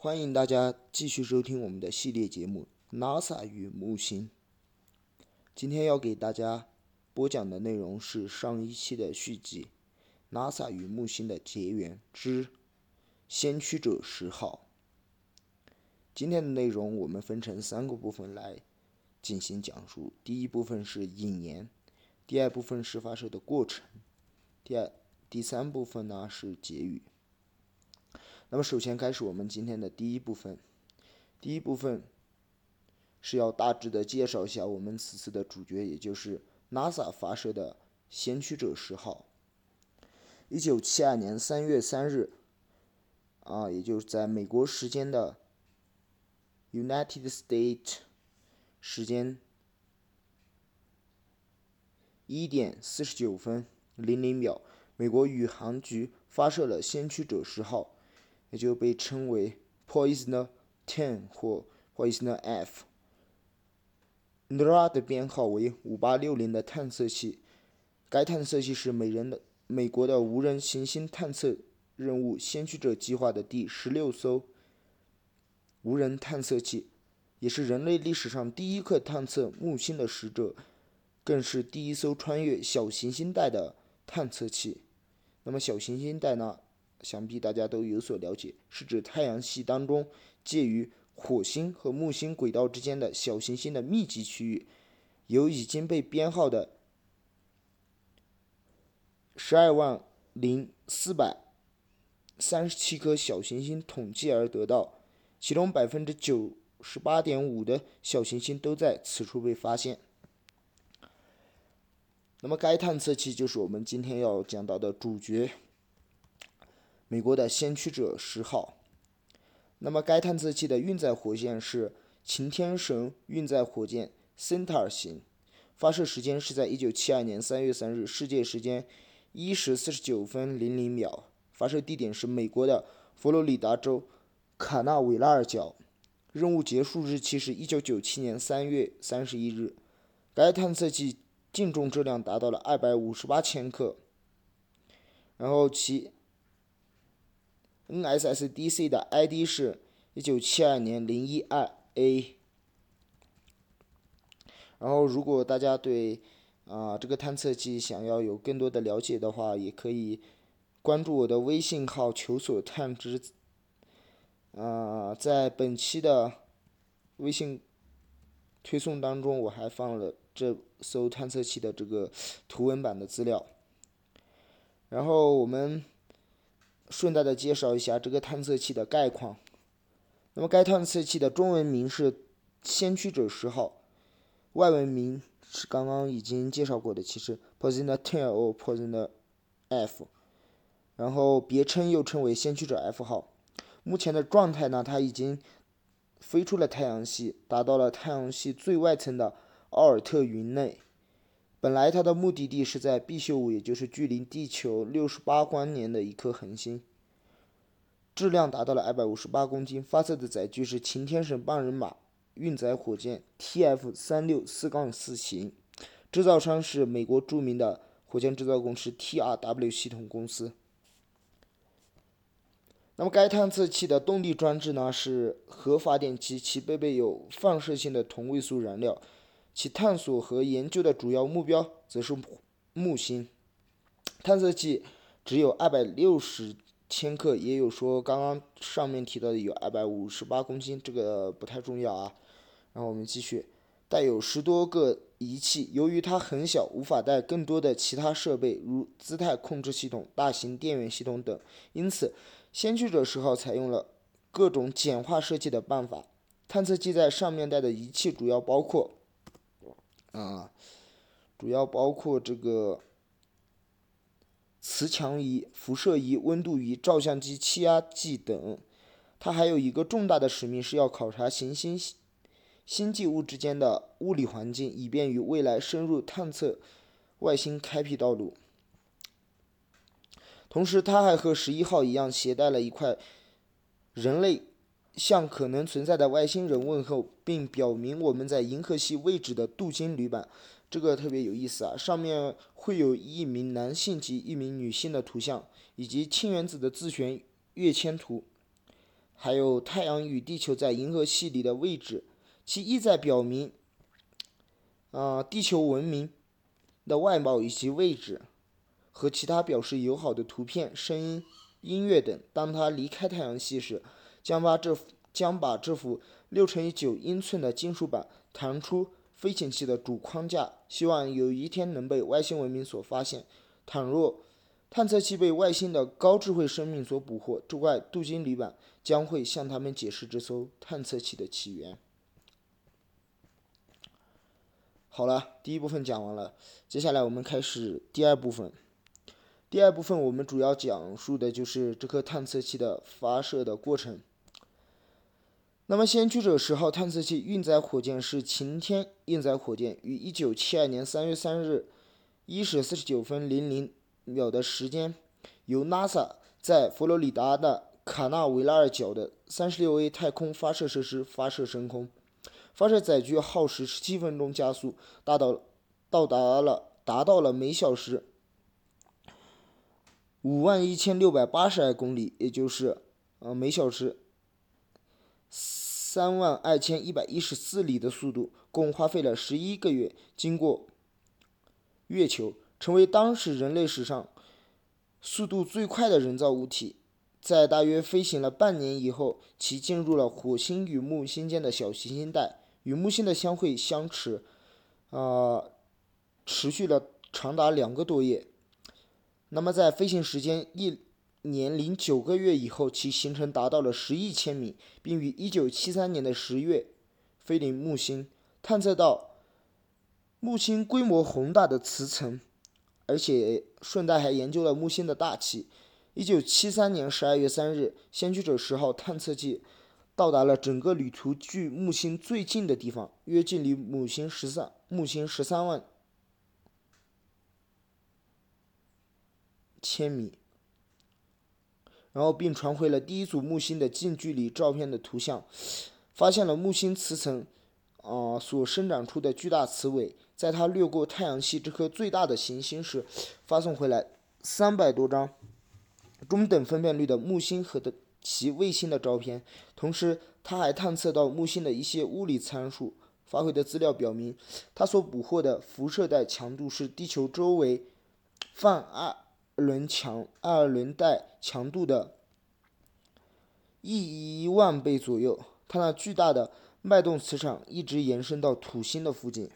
欢迎大家继续收听我们的系列节目《NASA 与木星》。今天要给大家播讲的内容是上一期的续集《NASA 与木星的结缘之先驱者十号》。今天的内容我们分成三个部分来进行讲述：第一部分是引言，第二部分是发射的过程，第二、第三部分呢是结语。那么，首先开始我们今天的第一部分。第一部分是要大致的介绍一下我们此次的主角，也就是 NASA 发射的先驱者十号。一九七二年三月三日，啊，也就是在美国时间的 United States 时间一点四十九分零零秒，美国宇航局发射了先驱者十号。也就被称为 Poisoner Ten 或 Poisoner F。Nora 的编号为五八六零的探测器，该探测器是美人的美国的无人行星探测任务先驱者计划的第十六艘无人探测器，也是人类历史上第一颗探测木星的使者，更是第一艘穿越小行星带的探测器。那么小行星带呢？想必大家都有所了解，是指太阳系当中介于火星和木星轨道之间的小行星的密集区域，由已经被编号的十二万零四百三十七颗小行星统计而得到，其中百分之九十八点五的小行星都在此处被发现。那么，该探测器就是我们今天要讲到的主角。美国的先驱者十号，那么该探测器的运载火箭是擎天神运载火箭 Centaur 型，发射时间是在一九七二年三月三日，世界时间一时四十九分零零秒，发射地点是美国的佛罗里达州卡纳韦拉尔角，任务结束日期是一九九七年三月三十一日，该探测器净重质量达到了二百五十八千克，然后其。NSSDC 的 ID 是1972年 012A。然后，如果大家对啊这个探测器想要有更多的了解的话，也可以关注我的微信号“求索探知”。啊，在本期的微信推送当中，我还放了这艘探测器的这个图文版的资料。然后我们。顺带的介绍一下这个探测器的概况。那么，该探测器的中文名是“先驱者十号”，外文名是刚刚已经介绍过的，其实 “Positioner Ten” 或 “Positioner F”，然后别称又称为“先驱者 F 号”。目前的状态呢，它已经飞出了太阳系，达到了太阳系最外层的奥尔特云内。本来它的目的地是在 B 秀五，也就是距离地球六十八光年的一颗恒星，质量达到了二百五十八公斤，发射的载具是擎天神半人马运载火箭 TF 三六四杠四型，制造商是美国著名的火箭制造公司 TRW 系统公司。那么该探测器的动力装置呢是核发电机，其配备有放射性的同位素燃料。其探索和研究的主要目标则是木星。探测器只有二百六十千克，也有说刚刚上面提到的有二百五十八公斤，这个不太重要啊。然后我们继续，带有十多个仪器，由于它很小，无法带更多的其他设备，如姿态控制系统、大型电源系统等，因此先驱者十号采用了各种简化设计的办法。探测器在上面带的仪器主要包括。啊，主要包括这个磁强仪、辐射仪、温度仪、照相机、气压计等。它还有一个重大的使命，是要考察行星星际物之间的物理环境，以便于未来深入探测外星开辟道路。同时，它还和十一号一样，携带了一块人类。向可能存在的外星人问候，并表明我们在银河系位置的镀金铝板，这个特别有意思啊！上面会有一名男性及一名女性的图像，以及氢原子的自旋跃迁图。还有太阳与地球在银河系里的位置，其意在表明，啊，地球文明的外貌以及位置，和其他表示友好的图片、声音、音乐等。当它离开太阳系时，将把这将把这幅六乘以九英寸的金属板弹出飞行器的主框架，希望有一天能被外星文明所发现。倘若探测器被外星的高智慧生命所捕获，这块镀金铝板将会向他们解释这艘探测器的起源。好了，第一部分讲完了，接下来我们开始第二部分。第二部分我们主要讲述的就是这颗探测器的发射的过程。那么，先驱者十号探测器运载火箭是晴天运载火箭，于1972年3月3日1时49分00。秒的时间，由 NASA 在佛罗里达的卡纳维拉尔角的 36A 太空发射设施发射升空。发射载具耗时17分钟，加速达到到达了达到了每小时5万1682公里，也就是呃每小时3万2114里的速度，共花费了11个月，经过月球。成为当时人类史上速度最快的人造物体，在大约飞行了半年以后，其进入了火星与木星间的小行星带，与木星的相会相持，啊，持续了长达两个多月。那么，在飞行时间一年零九个月以后，其行程达到了十亿千米，并于一九七三年的十月飞临木星，探测到木星规模宏大的磁层。而且顺带还研究了木星的大气。一九七三年十二月三日，先驱者十号探测器到达了整个旅途距木星最近的地方，约距离木星十三木星十三万千米。然后并传回了第一组木星的近距离照片的图像，发现了木星磁层啊所生长出的巨大磁尾。在它掠过太阳系这颗最大的行星时，发送回来三百多张中等分辨率的木星和的其卫星的照片。同时，它还探测到木星的一些物理参数。发回的资料表明，它所捕获的辐射带强度是地球周围泛艾伦强艾尔伦带强度的一万倍左右。它那巨大的脉动磁场一直延伸到土星的附近。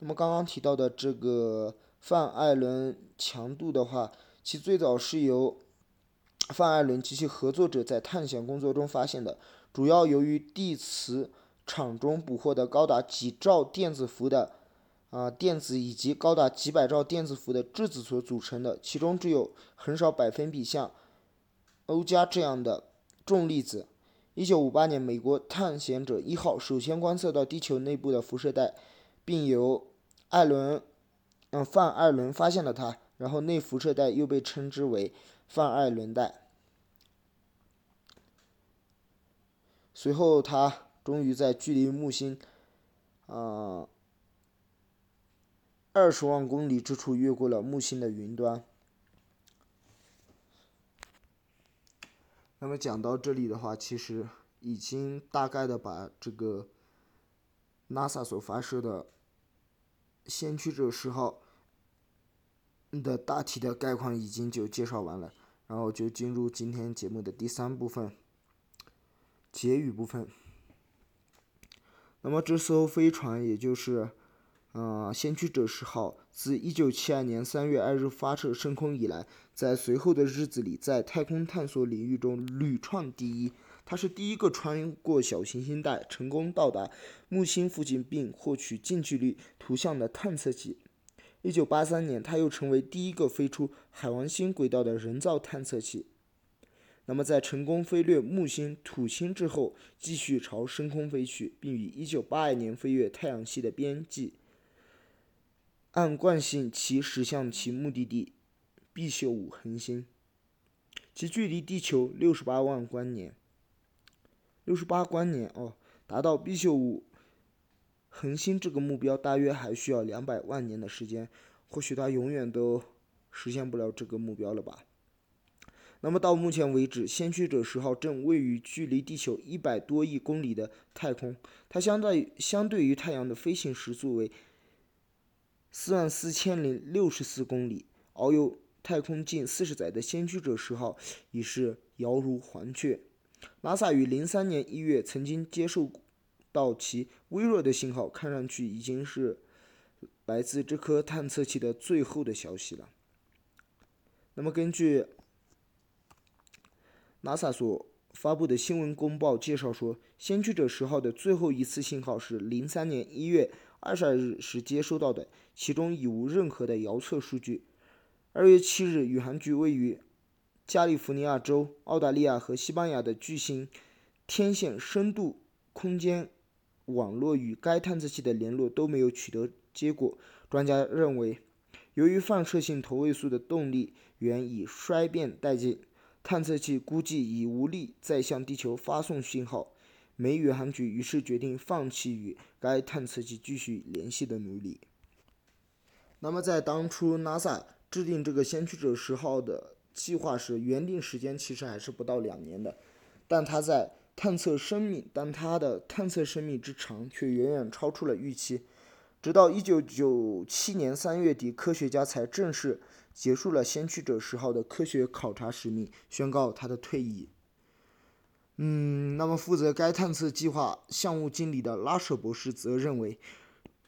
那么刚刚提到的这个范艾伦强度的话，其最早是由范艾伦及其合作者在探险工作中发现的，主要由于地磁场中捕获的高达几兆电子伏的啊电子以及高达几百兆电子伏的质子所组成的，其中只有很少百分比像欧加这样的重粒子。一九五八年，美国探险者一号首先观测到地球内部的辐射带，并由艾伦，嗯，范艾伦发现了它，然后内辐射带又被称之为范艾伦带。随后，他终于在距离木星，啊，二十万公里之处越过了木星的云端。那么讲到这里的话，其实已经大概的把这个 NASA 所发射的。先驱者十号的大体的概况已经就介绍完了，然后就进入今天节目的第三部分，结语部分。那么这艘飞船，也就是，呃，先驱者十号，自一九七二年三月二日发射升空以来，在随后的日子里，在太空探索领域中屡创第一。它是第一个穿过小行星带，成功到达木星附近并获取近距离图像的探测器。一九八三年，它又成为第一个飞出海王星轨道的人造探测器。那么，在成功飞掠木星、土星之后，继续朝升空飞去，并于一九八二年飞越太阳系的边际。按惯性，其驶向其目的地——毕宿五恒星，其距离地球六十八万光年。六十八光年哦，达到毕宿五恒星这个目标，大约还需要两百万年的时间。或许它永远都实现不了这个目标了吧？那么到目前为止，先驱者十号正位于距离地球一百多亿公里的太空，它相当于相对于太阳的飞行时速为四万四千零六十四公里。遨游太空近四十载的先驱者十号已是遥如黄雀。NASA 于零三年一月曾经接受到其微弱的信号，看上去已经是来自这颗探测器的最后的消息了。那么根据 NASA 所发布的新闻公报介绍说，先驱者十号的最后一次信号是零三年一月二十二日时接收到的，其中已无任何的遥测数据。二月七日，宇航局位于加利福尼亚州、澳大利亚和西班牙的巨型天线深度空间网络与该探测器的联络都没有取得结果。专家认为，由于放射性同位素的动力源已衰变殆尽。探测器估计已无力再向地球发送信号，美宇航局于是决定放弃与该探测器继续联系的努力。那么，在当初 NASA 制定这个先驱者十号的计划时，原定时间其实还是不到两年的，但它在探测生命，但它的探测生命之长却远远超出了预期。直到1997年3月底，科学家才正式。结束了先驱者十号的科学考察使命，宣告他的退役。嗯，那么负责该探测计划项目经理的拉舍博士则认为，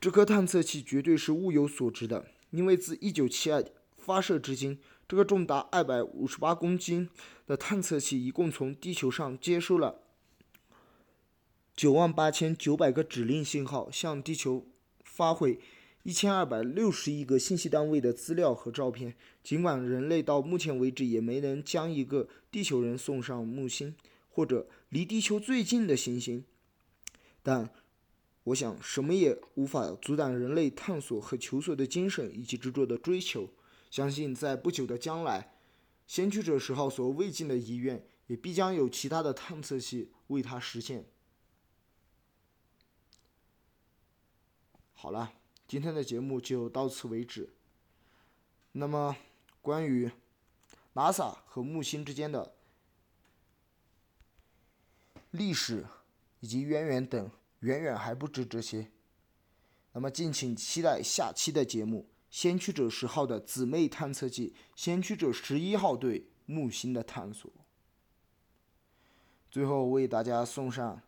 这颗探测器绝对是物有所值的，因为自1972发射至今，这个重达258公斤的探测器一共从地球上接收了9万8900个指令信号，向地球发回。一千二百六十亿个信息单位的资料和照片。尽管人类到目前为止也没能将一个地球人送上木星或者离地球最近的行星，但我想什么也无法阻挡人类探索和求索的精神以及执着的追求。相信在不久的将来，先驱者十号所未尽的遗愿，也必将有其他的探测器为它实现。好了。今天的节目就到此为止。那么，关于 NASA 和木星之间的历史以及渊源等，远远还不止这些。那么，敬请期待下期的节目：先驱者十号的姊妹探测器——先驱者十一号对木星的探索。最后，为大家送上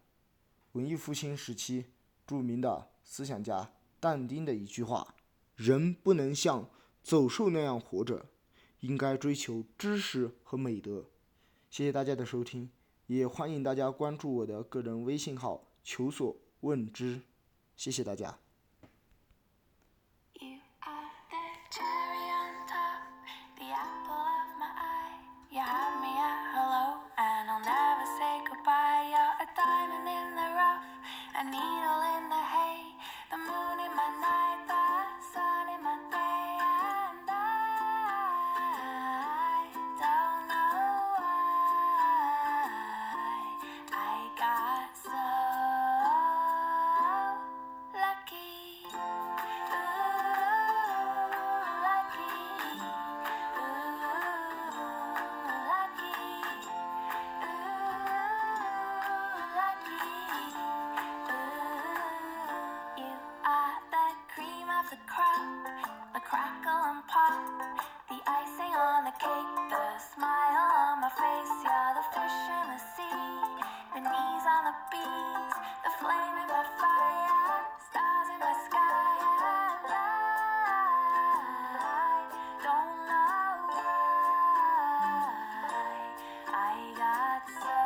文艺复兴时期著名的思想家。但丁的一句话：“人不能像走兽那样活着，应该追求知识和美德。”谢谢大家的收听，也欢迎大家关注我的个人微信号“求索问之”。谢谢大家。That's so